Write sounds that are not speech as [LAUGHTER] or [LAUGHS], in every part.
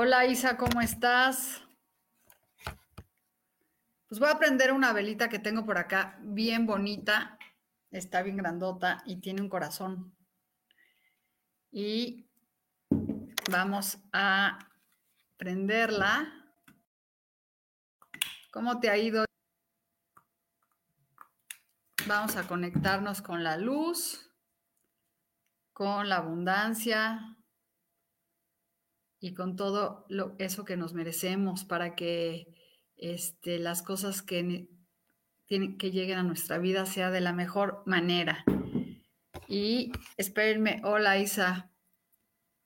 Hola Isa, ¿cómo estás? Pues voy a prender una velita que tengo por acá, bien bonita. Está bien grandota y tiene un corazón. Y vamos a prenderla. ¿Cómo te ha ido? Vamos a conectarnos con la luz, con la abundancia, y con todo lo, eso que nos merecemos para que este, las cosas que, que lleguen a nuestra vida sea de la mejor manera. Y espérenme, hola Isa.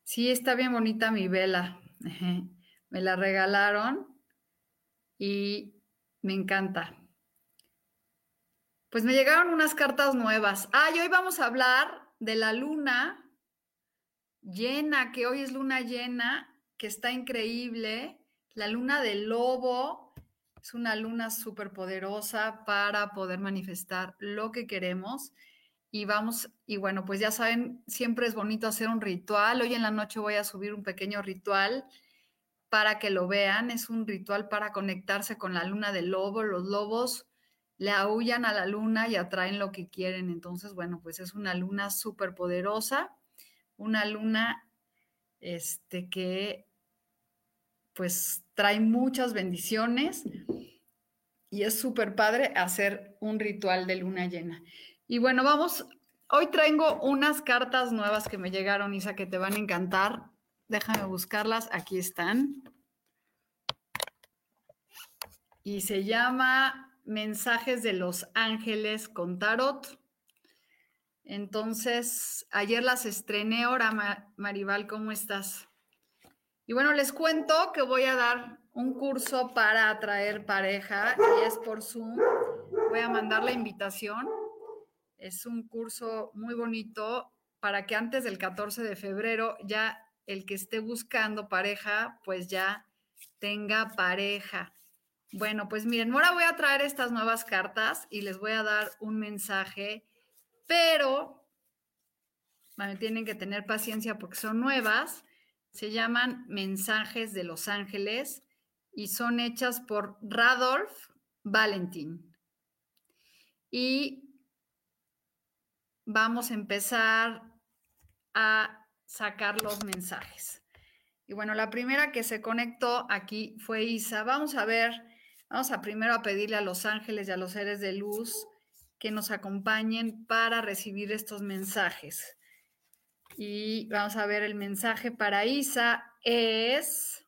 Sí, está bien bonita mi vela. [LAUGHS] Me la regalaron y me encanta. Pues me llegaron unas cartas nuevas. Ah, y hoy vamos a hablar de la luna llena, que hoy es luna llena, que está increíble. La luna del lobo es una luna súper poderosa para poder manifestar lo que queremos. Y vamos, y bueno, pues ya saben, siempre es bonito hacer un ritual. Hoy en la noche voy a subir un pequeño ritual para que lo vean. Es un ritual para conectarse con la luna del lobo. Los lobos le aullan a la luna y atraen lo que quieren. Entonces, bueno, pues es una luna súper poderosa una luna este, que pues trae muchas bendiciones y es súper padre hacer un ritual de luna llena. Y bueno, vamos, hoy traigo unas cartas nuevas que me llegaron, Isa, que te van a encantar. Déjame buscarlas, aquí están. Y se llama Mensajes de los Ángeles con Tarot. Entonces, ayer las estrené. Ahora, Maribal, ¿cómo estás? Y bueno, les cuento que voy a dar un curso para atraer pareja y es por Zoom. Voy a mandar la invitación. Es un curso muy bonito para que antes del 14 de febrero ya el que esté buscando pareja, pues ya tenga pareja. Bueno, pues miren, ahora voy a traer estas nuevas cartas y les voy a dar un mensaje pero tienen que tener paciencia porque son nuevas. Se llaman Mensajes de los Ángeles y son hechas por Radolf Valentin. Y vamos a empezar a sacar los mensajes. Y bueno, la primera que se conectó aquí fue Isa. Vamos a ver, vamos a primero a pedirle a los ángeles y a los seres de luz que nos acompañen para recibir estos mensajes. Y vamos a ver el mensaje para Isa es...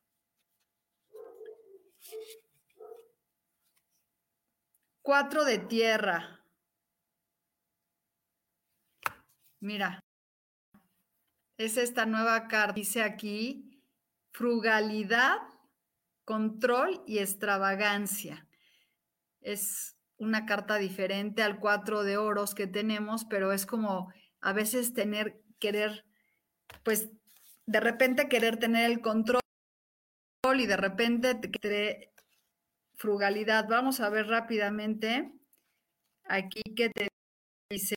Cuatro de tierra. Mira, es esta nueva carta. Dice aquí, frugalidad, control y extravagancia. Es una carta diferente al cuatro de oros que tenemos, pero es como a veces tener, querer, pues de repente querer tener el control y de repente tener frugalidad. Vamos a ver rápidamente aquí que te dice.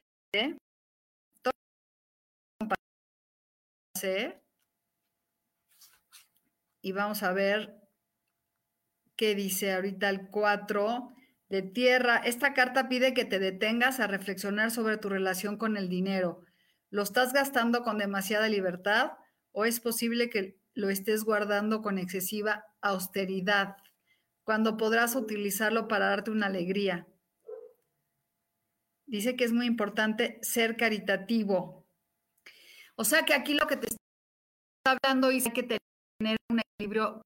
Y vamos a ver qué dice ahorita el 4 de tierra. Esta carta pide que te detengas a reflexionar sobre tu relación con el dinero. ¿Lo estás gastando con demasiada libertad o es posible que lo estés guardando con excesiva austeridad, cuando podrás utilizarlo para darte una alegría. Dice que es muy importante ser caritativo. O sea que aquí lo que te está hablando es que tener un equilibrio con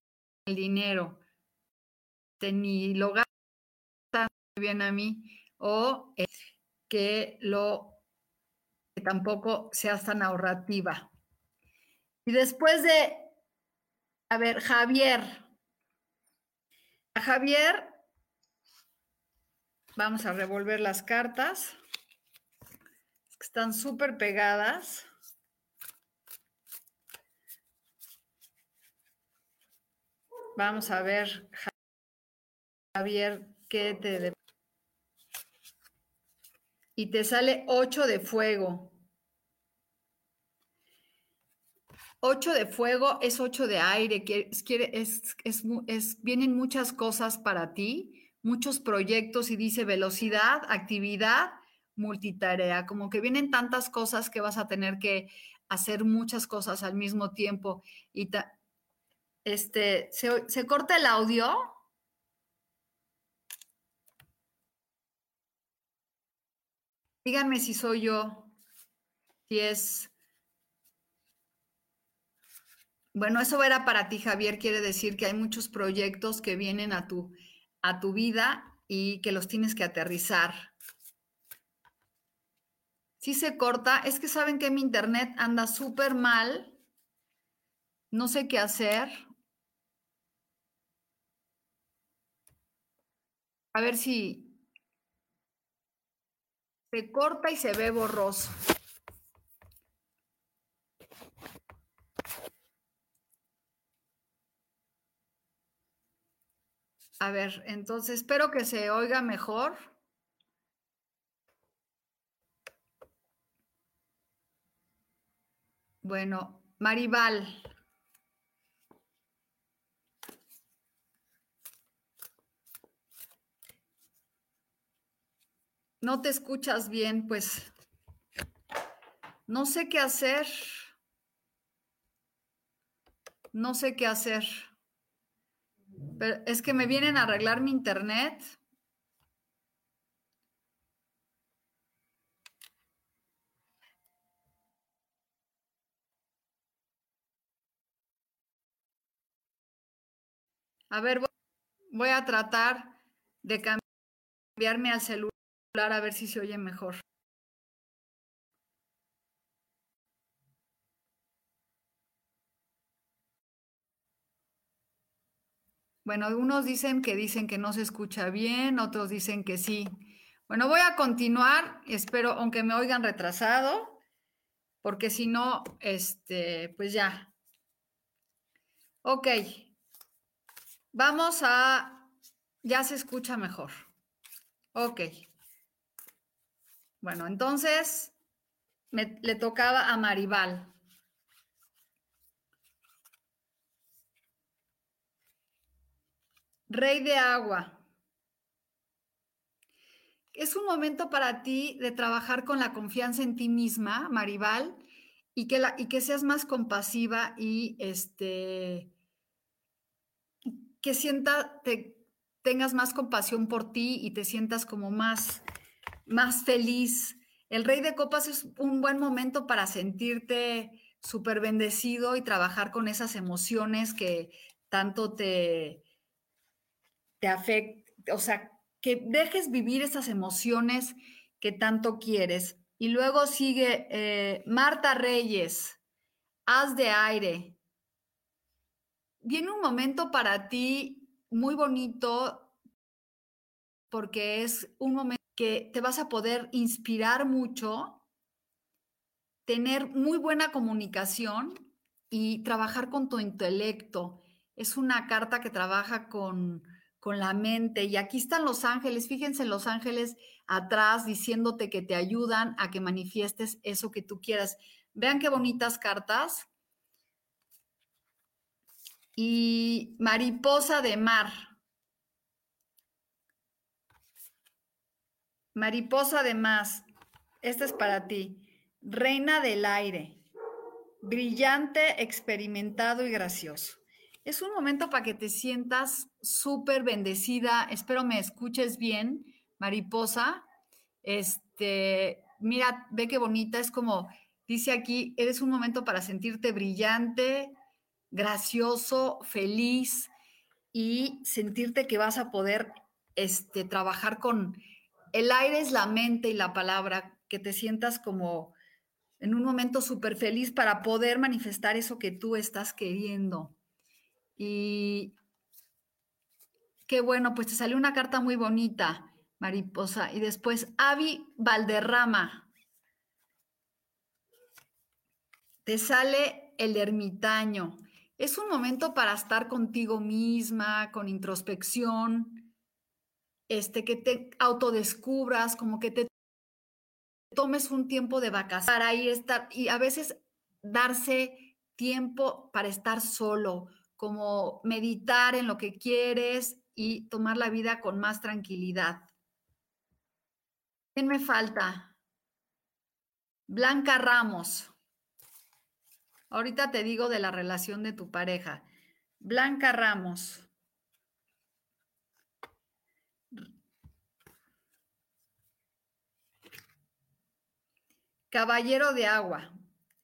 el dinero. Ni lo bien a mí o eh, que lo que tampoco seas tan ahorrativa. Y después de, a ver, Javier. A Javier, vamos a revolver las cartas. Están súper pegadas. Vamos a ver, Javier, Y te sale 8 de fuego. 8 de fuego es 8 de aire, es, es, vienen muchas cosas para ti, muchos proyectos y dice velocidad, actividad, multitarea, como que vienen tantas cosas que vas a tener que hacer muchas cosas al mismo tiempo. Y este, ¿se, ¿se corta el audio? Díganme si soy yo, si es... Bueno, eso era para ti, Javier. Quiere decir que hay muchos proyectos que vienen a tu, a tu vida y que los tienes que aterrizar. Si se corta, es que saben que mi internet anda súper mal. No sé qué hacer. A ver si se corta y se ve borroso. A ver, entonces espero que se oiga mejor. Bueno, Maribal. No te escuchas bien, pues no sé qué hacer. No sé qué hacer. Pero es que me vienen a arreglar mi internet. A ver, voy a tratar de cambiarme al celular a ver si se oye mejor. Bueno, algunos dicen que dicen que no se escucha bien, otros dicen que sí. Bueno, voy a continuar, espero, aunque me oigan retrasado, porque si no, este, pues ya. Ok, vamos a, ya se escucha mejor. Ok. Bueno, entonces le tocaba a Maribal. Rey de agua. Es un momento para ti de trabajar con la confianza en ti misma, Maribal, y que, la, y que seas más compasiva y este, que sienta, te, tengas más compasión por ti y te sientas como más más feliz. El rey de copas es un buen momento para sentirte súper bendecido y trabajar con esas emociones que tanto te, te afectan, o sea, que dejes vivir esas emociones que tanto quieres. Y luego sigue eh, Marta Reyes, haz de aire. Viene un momento para ti muy bonito porque es un momento que te vas a poder inspirar mucho, tener muy buena comunicación y trabajar con tu intelecto. Es una carta que trabaja con, con la mente. Y aquí están los ángeles, fíjense los ángeles atrás diciéndote que te ayudan a que manifiestes eso que tú quieras. Vean qué bonitas cartas. Y mariposa de mar. Mariposa de más, esta es para ti. Reina del aire. brillante, experimentado y gracioso. Es un momento para que te sientas súper bendecida. Espero me escuches bien, mariposa. Este, mira, ve qué bonita. Es como, dice aquí, eres un momento para sentirte brillante, gracioso, feliz y sentirte que vas a poder este, trabajar con... El aire es la mente y la palabra, que te sientas como en un momento súper feliz para poder manifestar eso que tú estás queriendo. Y qué bueno, pues te salió una carta muy bonita, mariposa. Y después, Avi Valderrama. Te sale el ermitaño. Es un momento para estar contigo misma, con introspección, este, que te autodescubras, como que te tomes un tiempo de vacaciones para ahí estar y a veces darse tiempo para estar solo, como meditar en lo que quieres y tomar la vida con más tranquilidad. ¿Quién me falta? Blanca Ramos. Ahorita te digo de la relación de tu pareja. Blanca Ramos. Caballero de agua,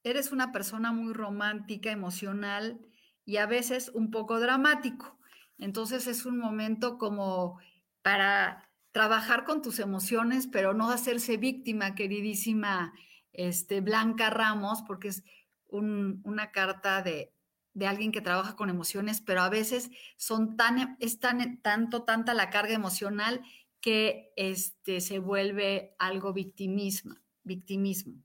eres una persona muy romántica, emocional y a veces un poco dramático. Entonces es un momento como para trabajar con tus emociones, pero no hacerse víctima, queridísima este, Blanca Ramos, porque es una carta de, de, alguien que trabaja con emociones, pero a veces son tan, es tan, tanto, tanta la carga emocional que este, se vuelve algo victimismo victimismo.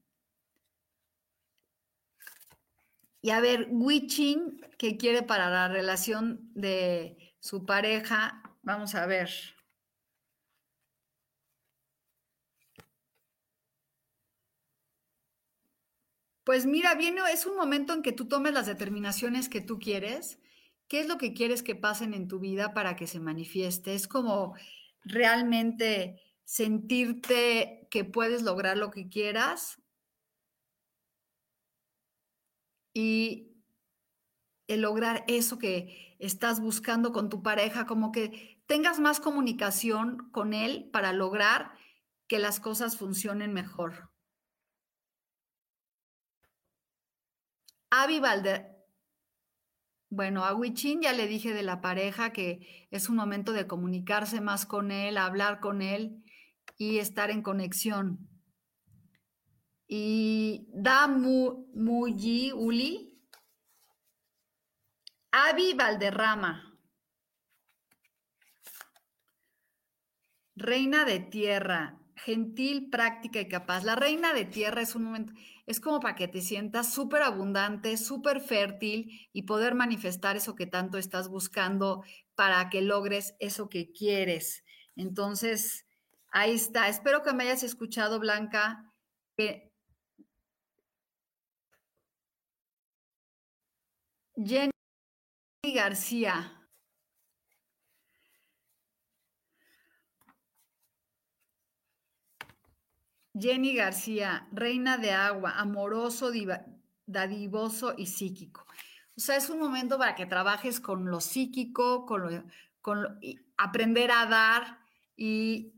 Y a ver, Wichin, que quiere para la relación de su pareja, vamos a ver. Pues mira, viene, es un momento en que tú tomes las determinaciones que tú quieres. ¿Qué es lo que quieres que pasen en tu vida para que se manifieste? Es como realmente sentirte que puedes lograr lo que quieras y el lograr eso que estás buscando con tu pareja, como que tengas más comunicación con él para lograr que las cosas funcionen mejor. Avi bueno, a Wichin ya le dije de la pareja que es un momento de comunicarse más con él, hablar con él y estar en conexión. Y Da Muyi Uli, Avi Valderrama, Reina de Tierra, gentil, práctica y capaz. La reina de tierra es un momento, es como para que te sientas súper abundante, súper fértil y poder manifestar eso que tanto estás buscando para que logres eso que quieres. Entonces, ahí está. Espero que me hayas escuchado, Blanca. Jenny García. Jenny García, reina de agua, amoroso, dadivoso y psíquico. O sea, es un momento para que trabajes con lo psíquico, con, aprender a dar y,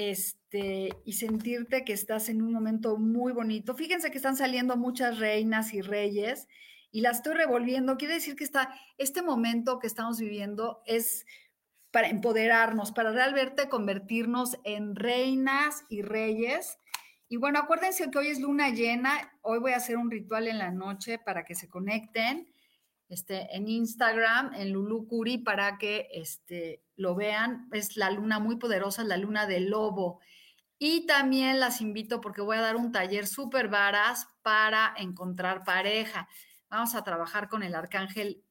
este, y sentirte que estás en un momento muy bonito. Fíjense que están saliendo muchas reinas y reyes y las estoy revolviendo. Quiere decir que está, este momento que estamos viviendo es para empoderarnos, para realmente convertirnos en reinas y reyes y bueno, acuérdense que hoy es luna llena. Hoy voy a hacer un ritual en la noche para que se conecten este, en Instagram, en Lulu Curi, para que este, lo vean. Es la luna muy poderosa, la luna del lobo. Y también las invito porque voy a dar un taller súper varas para encontrar pareja. Vamos a trabajar con el arcángel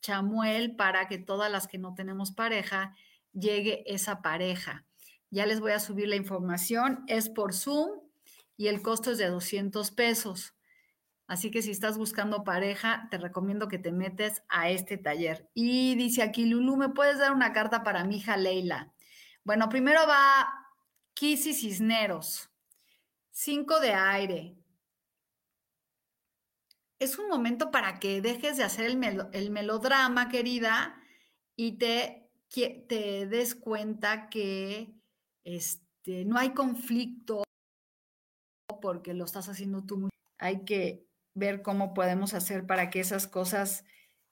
Chamuel para que todas las que no tenemos pareja llegue esa pareja. Ya les voy a subir la información. Es por Zoom y el costo es de 200 pesos. Así que si estás buscando pareja, te recomiendo que te metes a este taller. Y dice aquí, Lulu, ¿me puedes dar una carta para mi hija Leila? Bueno, primero va Kissy Cisneros, cinco de aire. es un momento para que dejes de hacer el, melodrama, querida, y te, te des cuenta que este, no hay conflicto porque lo estás haciendo tú. Hay que ver cómo podemos hacer para que esas cosas,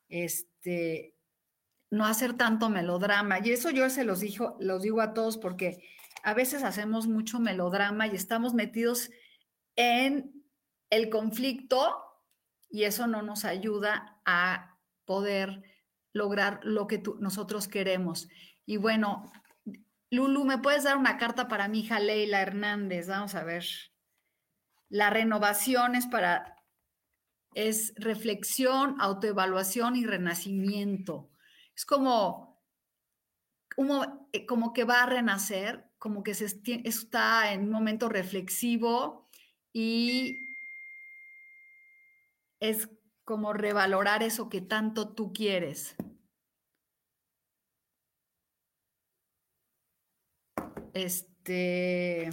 este, no hacer tanto melodrama. Y eso yo se los, dijo, los digo a todos porque a veces hacemos mucho melodrama y estamos metidos en el conflicto y eso no nos ayuda a poder lograr lo que nosotros queremos. Y bueno, Lulu, ¿me puedes dar una carta para mi hija Leila Hernández? Vamos a ver. La renovación es para, es reflexión, autoevaluación y renacimiento. Es como, como, eh, como que va a renacer, como que se está en un momento reflexivo y es como revalorar eso que tanto tú quieres. Este.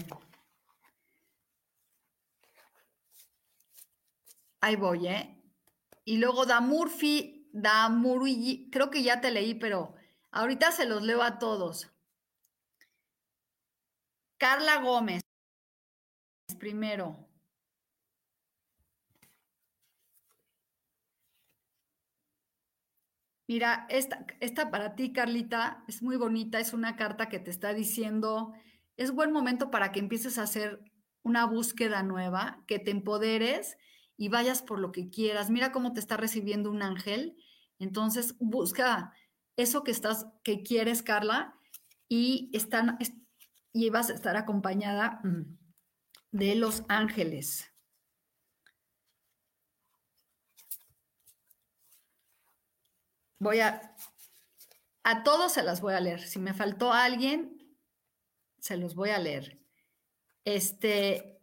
Ahí voy, ¿eh? Y luego da Murphy, da Murui, creo que ya te leí, pero ahorita se los leo a todos. Carla Gómez, primero. Mira, esta, esta para ti, Carlita, es muy bonita, es una carta que te está diciendo, es buen momento para que empieces a hacer una búsqueda nueva, que te empoderes y vayas por lo que quieras. Mira cómo te está recibiendo un ángel. Entonces, busca eso que estás, que quieres, Carla, y están, y vas a estar acompañada mm, de los ángeles. Voy a, a todos se las voy a leer. Si me faltó alguien, se los voy a leer. Este,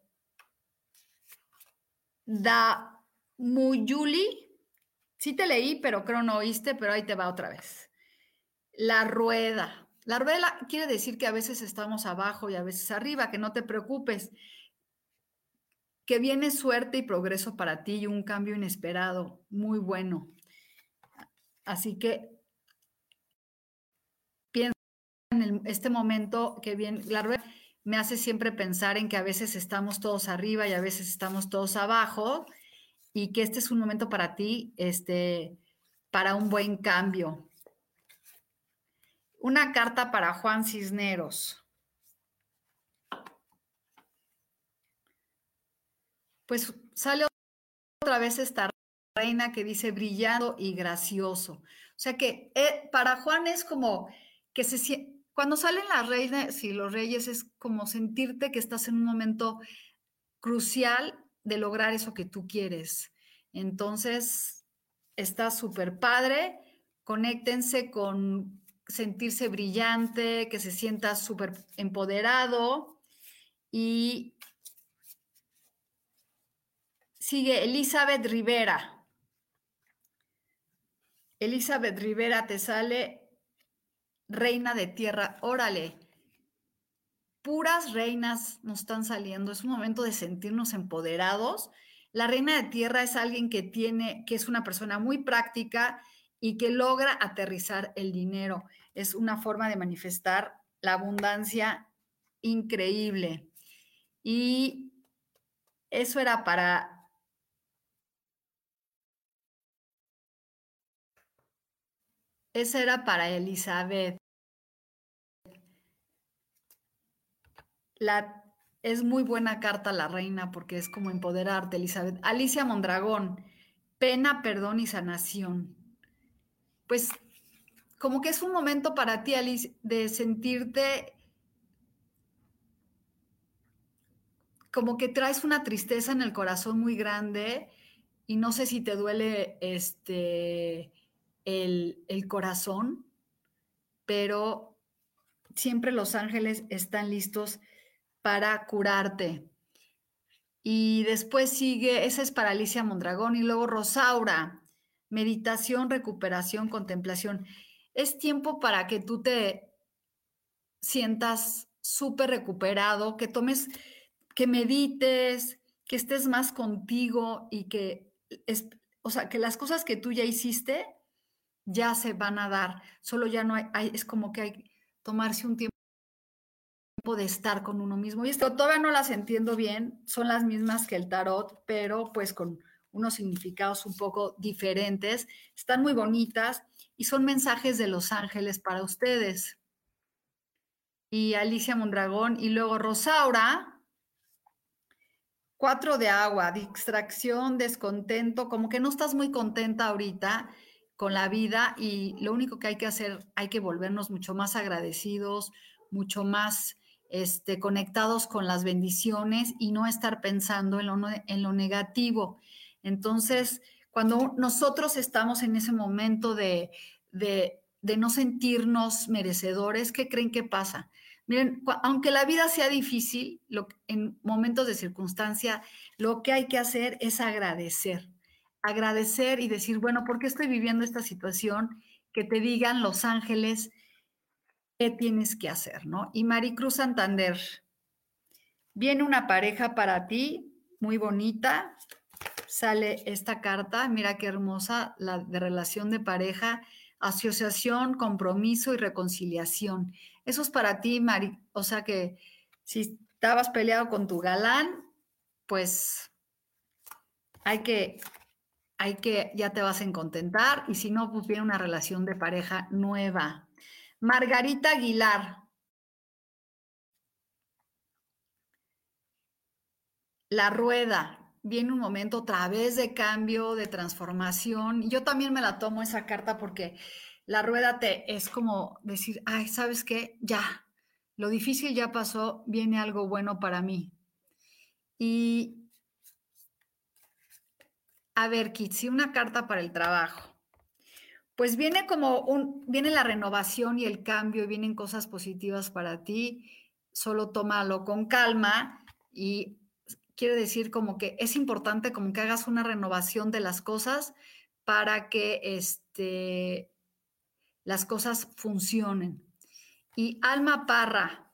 Da Muyuli, sí te leí, pero creo no oíste, pero ahí te va otra vez. La rueda. La rueda quiere decir que a veces estamos abajo y a veces arriba, que no te preocupes, que viene suerte y progreso para ti y un cambio inesperado, muy bueno. Así que piensa en este momento que bien, la rueda me hace siempre pensar en que a veces estamos todos arriba y a veces estamos todos abajo y que este es un momento para ti, este, para un buen cambio. Una carta para Juan Cisneros. Pues sale otra vez esta reina que dice brillando y gracioso. O sea que eh, para Juan es como que se cuando salen las reinas y los reyes es como sentirte que estás en un momento crucial de lograr eso que tú quieres. Entonces, está súper padre. Conéctense con sentirse brillante, que se sienta súper empoderado. Y sigue Elizabeth Rivera. Elizabeth Rivera te sale reina de tierra. Órale, puras reinas nos están saliendo. Es un momento de sentirnos empoderados. La reina de tierra es alguien que tiene, que es una persona muy práctica y que logra aterrizar el dinero. Es una forma de manifestar la abundancia increíble. Y eso era para Esa era para Elizabeth. La, es muy buena carta la reina porque es como empoderarte, Elizabeth. Alicia Mondragón, pena, perdón y sanación. Pues como que es un momento para ti, Alice, de sentirte como que traes una tristeza en el corazón muy grande y no sé si te duele este el, corazón, pero siempre los ángeles están listos para curarte. Y después sigue, esa es para Alicia Mondragón, y luego Rosaura, meditación, recuperación, contemplación. Es tiempo para que tú te sientas súper recuperado, que tomes, que medites, que estés más contigo y que o sea, que las cosas que tú ya hiciste ya se van a dar, solo ya no hay, es como que hay que tomarse un tiempo de estar con uno mismo. Y esto todavía no las entiendo bien, son las mismas que el tarot, pero pues con unos significados un poco diferentes. Están muy bonitas y son mensajes de los ángeles para ustedes. Y Alicia Mondragón y luego Rosaura, cuatro de agua, distracción, descontento, como que no estás muy contenta ahorita con la vida y lo único que hay que hacer, hay que volvernos mucho más agradecidos, mucho más este, conectados con las bendiciones y no estar pensando en lo, en lo negativo. Entonces, cuando nosotros estamos en ese momento de, de, de no sentirnos merecedores, ¿qué creen que pasa? Miren, aunque la vida sea difícil, en momentos de circunstancia, lo que hay que hacer es agradecer. Agradecer y decir, bueno, ¿por qué estoy viviendo esta situación? Que te digan los ángeles qué tienes que hacer, ¿no? Y Maricruz Santander, viene una pareja para ti, muy bonita, sale esta carta, mira qué hermosa, la de relación de pareja, asociación, compromiso y reconciliación. Eso es para ti, Mari. O sea que si estabas peleado con tu galán, pues hay que, hay que, ya te vas a contentar. Y si no, pues viene una relación de pareja nueva. Margarita Aguilar. La rueda viene un momento otra vez de cambio, de transformación. Yo también me la tomo esa carta porque la rueda te es como decir, ay, ¿sabes qué? Ya, lo difícil ya pasó, viene algo bueno para mí. Y a ver, Kitsi, una carta para el trabajo. Pues viene como un, viene la renovación y el cambio, vienen cosas positivas para ti. Solo tómalo con calma y quiere decir como que es importante como que hagas una renovación de las cosas para que este, las cosas funcionen. Y Alma Parra.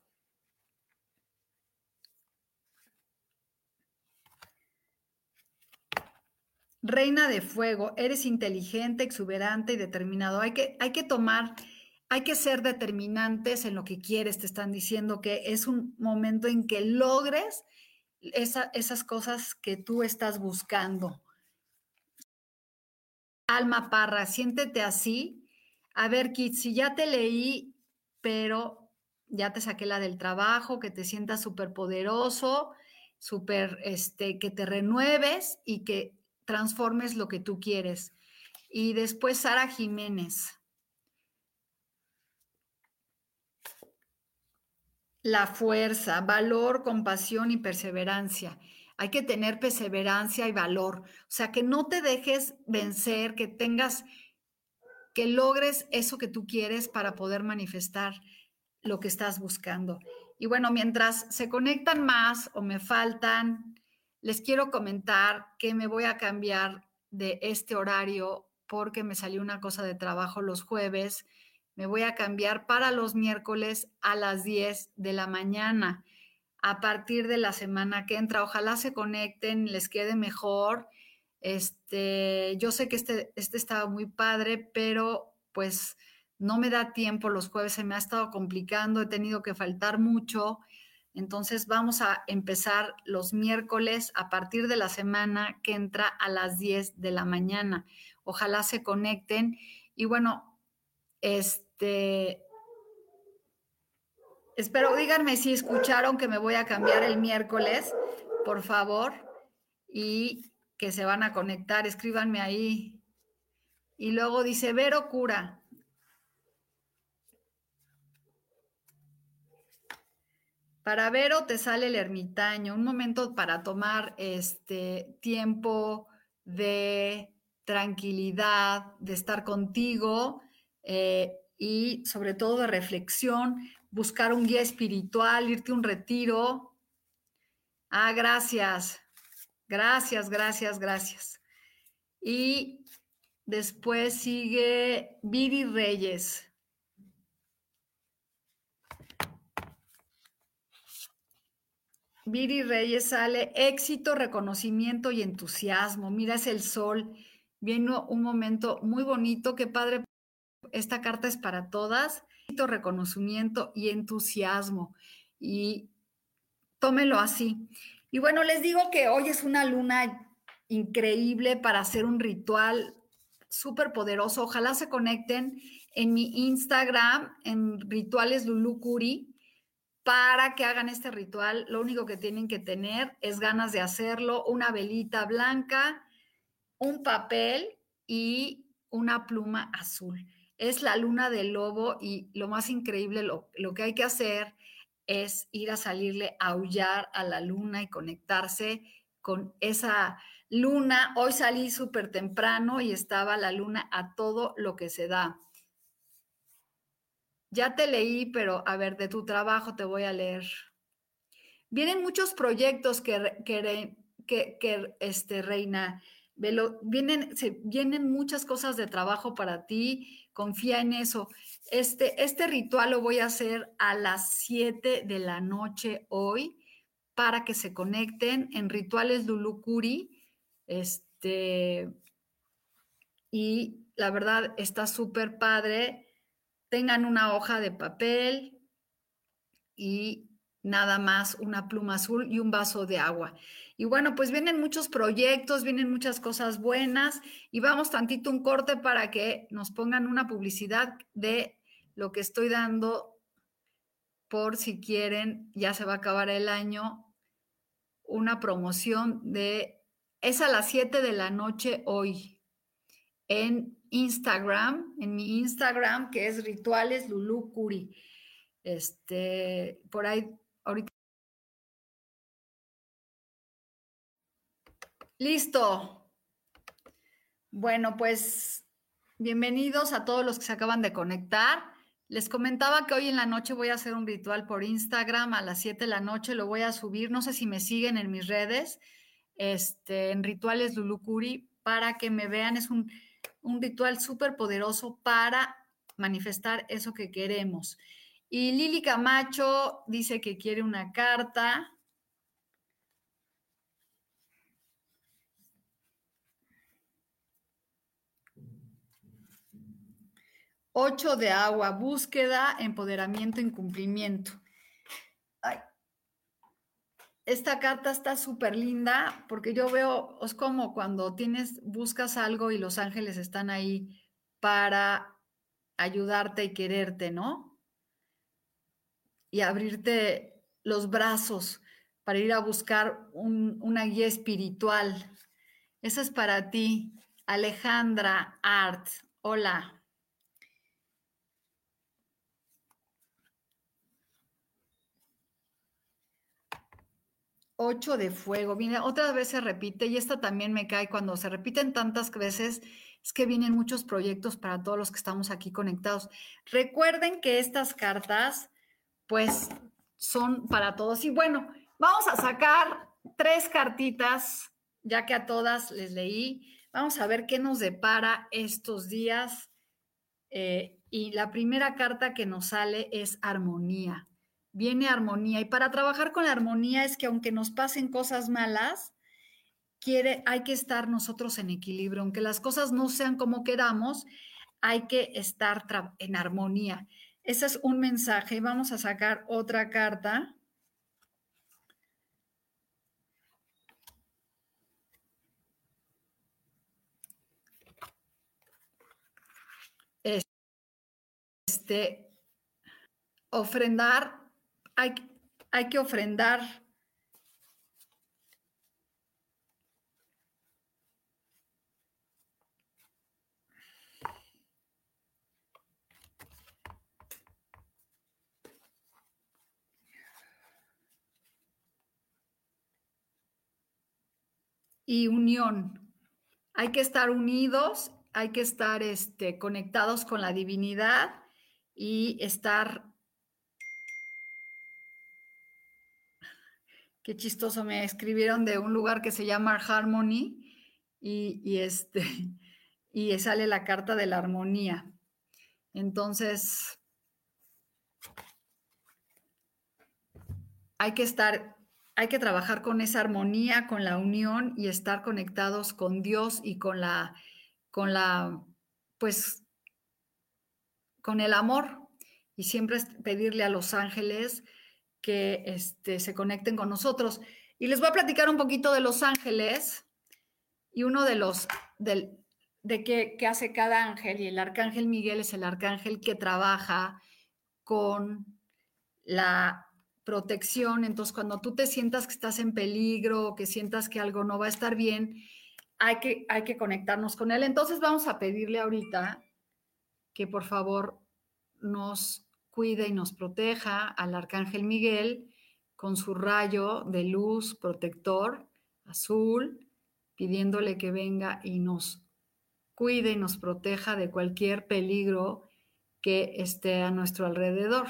Reina de fuego, eres inteligente, exuberante y determinado. Hay que, hay que tomar, hay que ser determinantes en lo que quieres. Te están diciendo que es un momento en que logres esas cosas que tú estás buscando. Alma Parra, siéntete así. A ver, Kit, si ya te leí, pero ya te saqué la del trabajo, que te sientas súper poderoso, súper, este, que te renueves y que transformes lo que tú quieres. Y después Sara Jiménez. La fuerza, valor, compasión y perseverancia. Hay que tener perseverancia y valor. O sea, que no te dejes vencer, que tengas, que logres eso que tú quieres para poder manifestar lo que estás buscando. Y bueno, mientras se conectan más o me faltan, les quiero comentar que me voy a cambiar de este horario porque me salió una cosa de trabajo los jueves me voy a cambiar para los miércoles a las 10 de la mañana. A partir de la semana que entra, ojalá se conecten, les quede mejor. Este, yo sé que este, este estaba muy padre, pero pues no me da tiempo los jueves, se me ha estado complicando, he tenido que faltar mucho. Entonces vamos a empezar los miércoles a partir de la semana que entra a las 10 de la mañana. Ojalá se conecten. Y bueno, este espero, díganme si escucharon que me voy a cambiar el miércoles, por favor, y que se van a conectar, escríbanme ahí. Y luego dice, Vero cura. Para Vero te sale el ermitaño, un momento para tomar este tiempo de tranquilidad, de estar contigo. Eh, y sobre todo de reflexión, buscar un guía espiritual, irte a un retiro. Ah, gracias, gracias, gracias, gracias. Y después sigue Viri Reyes. Viri Reyes sale éxito, reconocimiento y entusiasmo. Mira, es el sol Viene un momento muy bonito, qué padre. Esta carta es para todas. Reconocimiento y entusiasmo. Y tómelo así. Y bueno, les digo que hoy es una luna increíble para hacer un ritual súper poderoso. Ojalá se conecten en mi Instagram, en Rituales Lulucuri, para que hagan este ritual. Lo único que tienen que tener es ganas de hacerlo, una velita blanca, un papel y una pluma azul. Es la luna del lobo y lo más increíble, lo, que hay que hacer es ir a salirle a aullar a la luna y conectarse con esa luna. Hoy salí súper temprano y estaba la luna a todo lo que se da. Ya te leí, pero a ver, de tu trabajo te voy a leer. Vienen muchos proyectos que, que, este, Reina, vienen, se, vienen muchas cosas de trabajo para ti, confía en eso. Este, este ritual lo voy a hacer a las 7 de la noche hoy para que se conecten en rituales Lulucuri. Este, y la verdad está súper padre. Tengan una hoja de papel y nada más una pluma azul y un vaso de agua. Y bueno, pues vienen muchos proyectos, vienen muchas cosas buenas y vamos tantito un corte para que nos pongan una publicidad de lo que estoy dando por si quieren, ya se va a acabar el año, una promoción de, es a las 7 de la noche hoy en Instagram, en mi Instagram, que es Rituales Lulu Curi. Este, por ahí, ahorita Listo. Bueno, pues bienvenidos a todos los que se acaban de conectar. Les comentaba que hoy en la noche voy a hacer un ritual por Instagram a las 7 de la noche, lo voy a subir, no sé si me siguen en mis redes, este, en Rituales Lulucuri, para que me vean. Es un, un ritual súper poderoso para manifestar eso que queremos. Y Lili Camacho dice que quiere una carta. Ocho de agua, búsqueda, empoderamiento, incumplimiento. Ay. Esta carta está súper linda porque yo veo, es como cuando tienes, buscas algo y los ángeles están ahí para ayudarte y quererte, ¿no? Y abrirte los brazos para ir a buscar una guía espiritual. Esa es para ti, Alejandra Art. Hola. Ocho de fuego. Viene, otra vez se repite y esta también me cae cuando se repiten tantas veces. Es que vienen muchos proyectos para todos los que estamos aquí conectados. Recuerden que estas cartas, pues, son para todos. Y bueno, vamos a sacar tres cartitas, ya que a todas les leí. Vamos a ver qué nos depara estos días. Eh, y la primera carta que nos sale es armonía viene armonía. Y para trabajar con la armonía es que aunque nos pasen cosas malas, quiere, hay que estar nosotros en equilibrio. Aunque las cosas no sean como queramos, hay que estar en armonía. Ese es un mensaje. Vamos a sacar otra carta. Este, ofrendar hay, que ofrendar y unión. Hay que estar unidos, hay que estar este, conectados con la divinidad y estar Qué chistoso, me escribieron de un lugar que se llama Harmony y, este, [LAUGHS] y sale la carta de la armonía. Entonces, hay que estar, hay que trabajar con esa armonía, con la unión y estar conectados con Dios y con la, con la, pues, con el amor y siempre pedirle a los ángeles que este, se conecten con nosotros. Y les voy a platicar un poquito de los ángeles y uno de los, del, de qué, hace cada ángel. Y el arcángel Miguel es el arcángel que trabaja con la protección. Entonces, cuando tú te sientas que estás en peligro, que sientas que algo no va a estar bien, hay que, hay que conectarnos con él. Entonces, vamos a pedirle ahorita que por favor nos cuide y nos proteja al arcángel Miguel con su rayo de luz protector azul, pidiéndole que venga y nos cuide y nos proteja de cualquier peligro que esté a nuestro alrededor.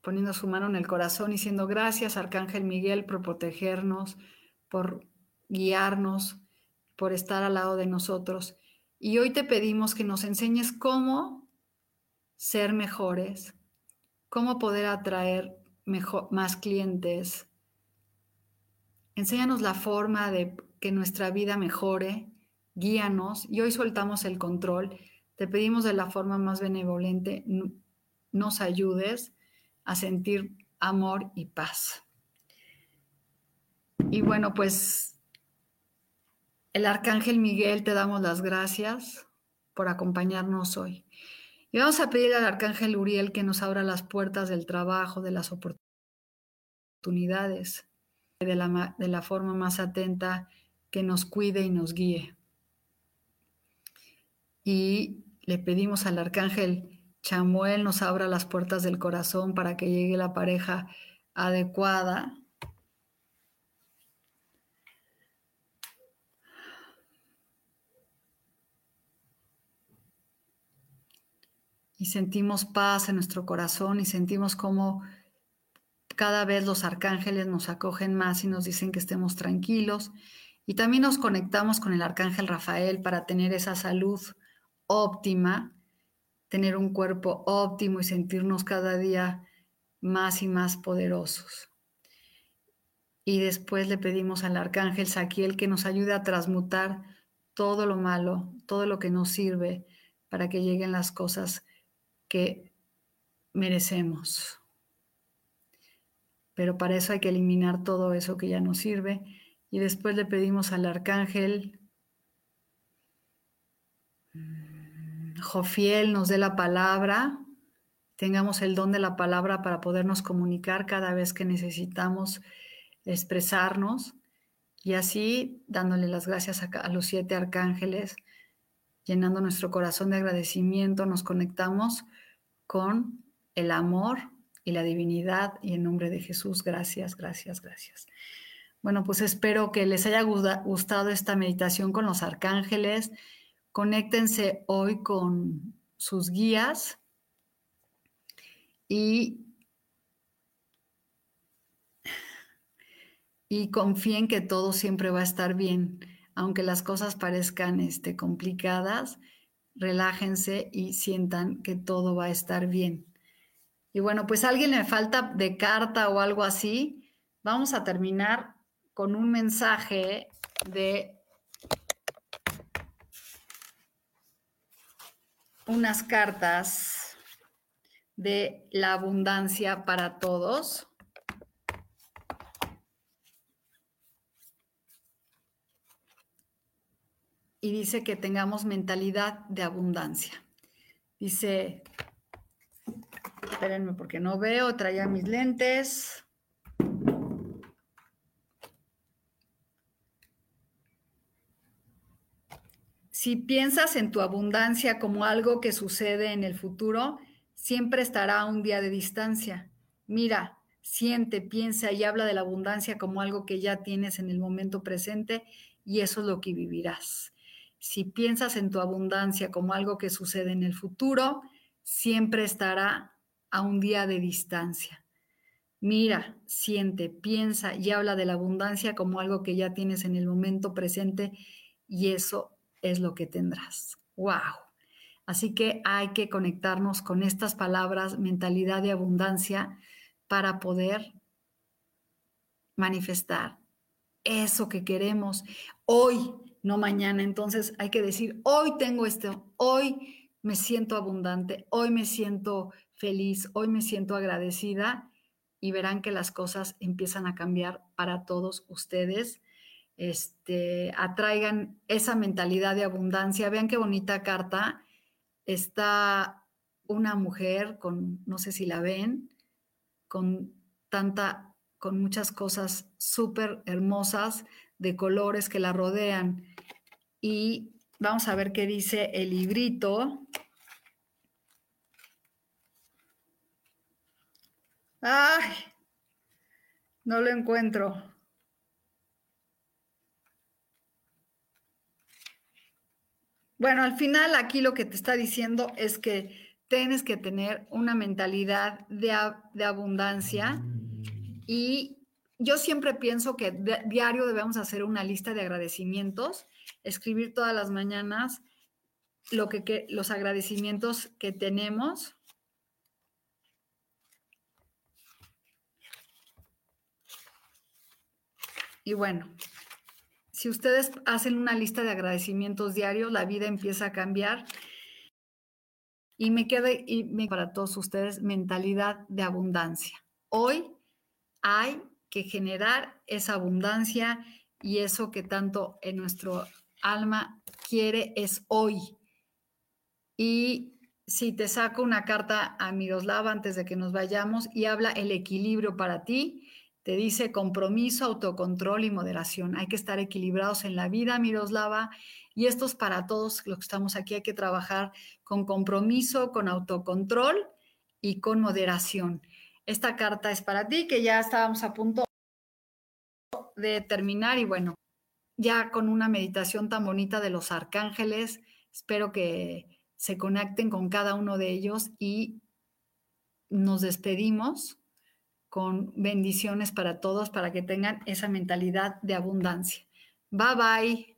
poniendo su mano en el corazón y diciendo gracias, Arcángel Miguel, por protegernos, por guiarnos, por estar al lado de nosotros. Y hoy te pedimos que nos enseñes cómo ser mejores, cómo poder atraer mejor, más clientes. Enséñanos la forma de que nuestra vida mejore, guíanos y hoy soltamos el control. Te pedimos de la forma más benevolente, nos ayudes a sentir amor y paz. Y bueno, pues el Arcángel Miguel, te damos las gracias por acompañarnos hoy. Y vamos a pedir al Arcángel Uriel que nos abra las puertas del trabajo, de las oportunidades, de la, de la forma más atenta, que nos cuide y nos guíe. Y le pedimos al Arcángel Chamuel nos abra las puertas del corazón para que llegue la pareja adecuada y sentimos paz en nuestro corazón y sentimos como cada vez los arcángeles nos acogen más y nos dicen que estemos tranquilos. Y también nos conectamos con el arcángel Rafael para tener esa salud óptima, tener un cuerpo óptimo y sentirnos cada día más y más poderosos. Y después le pedimos al arcángel Saquiel que nos ayude a transmutar todo lo malo, todo lo que nos sirve para que lleguen las cosas que merecemos. Pero para eso hay que eliminar todo eso que ya no sirve. Y después le pedimos al arcángel mm, Jofiel nos dé la palabra, tengamos el don de la palabra para podernos comunicar cada vez que necesitamos expresarnos y así dándole las gracias a, a los siete arcángeles, llenando nuestro corazón de agradecimiento, nos conectamos con el amor y la divinidad y en nombre de Jesús, gracias, gracias, gracias. Bueno, pues espero que les haya gustado esta meditación con los arcángeles. Conéctense hoy con sus guías y, y confíen que todo siempre va a estar bien, aunque las cosas parezcan este, complicadas relájense y sientan que todo va a estar bien. Y bueno, pues a alguien le falta de carta o algo así. Vamos a terminar con un mensaje de unas cartas de la abundancia para todos. Y dice que tengamos mentalidad de abundancia. Dice, espérenme porque no veo, traía mis lentes. Si piensas en tu abundancia como algo que sucede en el futuro, siempre estará a un día de distancia. Mira, siente, piensa y habla de la abundancia como algo que ya tienes en el momento presente y eso es lo que vivirás. Si piensas en tu abundancia como algo que sucede en el futuro, siempre estará a un día de distancia. Mira, siente, piensa y habla de la abundancia como algo que ya tienes en el momento presente y eso es lo que tendrás. ¡Wow! Así que hay que conectarnos con estas palabras, mentalidad de abundancia, para poder manifestar eso que queremos hoy, no mañana. Entonces hay que decir, hoy tengo esto, hoy me siento abundante, hoy me siento feliz, hoy me siento agradecida y verán que las cosas empiezan a cambiar para todos ustedes. Este, atraigan esa mentalidad de abundancia. Vean qué bonita carta. Está una mujer con, no sé si la ven, con tanta, con muchas cosas súper hermosas de colores que la rodean. Y vamos a ver qué dice el librito. Ay, no lo encuentro. Bueno, al final aquí lo que te está diciendo es que tienes que tener una mentalidad de, de abundancia y yo siempre pienso que diario debemos hacer una lista de agradecimientos, escribir todas las mañanas lo que los agradecimientos que tenemos Y bueno, si ustedes hacen una lista de agradecimientos diarios, la vida empieza a cambiar. Y me queda y para todos ustedes mentalidad de abundancia. Hoy hay que generar esa abundancia y eso que tanto en nuestro alma quiere es hoy. Y si te saco una carta a Miroslava antes de que nos vayamos y habla el equilibrio para ti, te dice compromiso, autocontrol y moderación. Hay que estar equilibrados en la vida, Miroslava, y esto es para todos los que estamos aquí. Hay que trabajar con compromiso, con autocontrol y con moderación. Esta carta es para ti, que ya estábamos a punto de terminar y bueno, ya con una meditación tan bonita de los arcángeles, espero que se conecten con cada uno de ellos y nos despedimos con bendiciones para todos, para que tengan esa mentalidad de abundancia. Bye bye.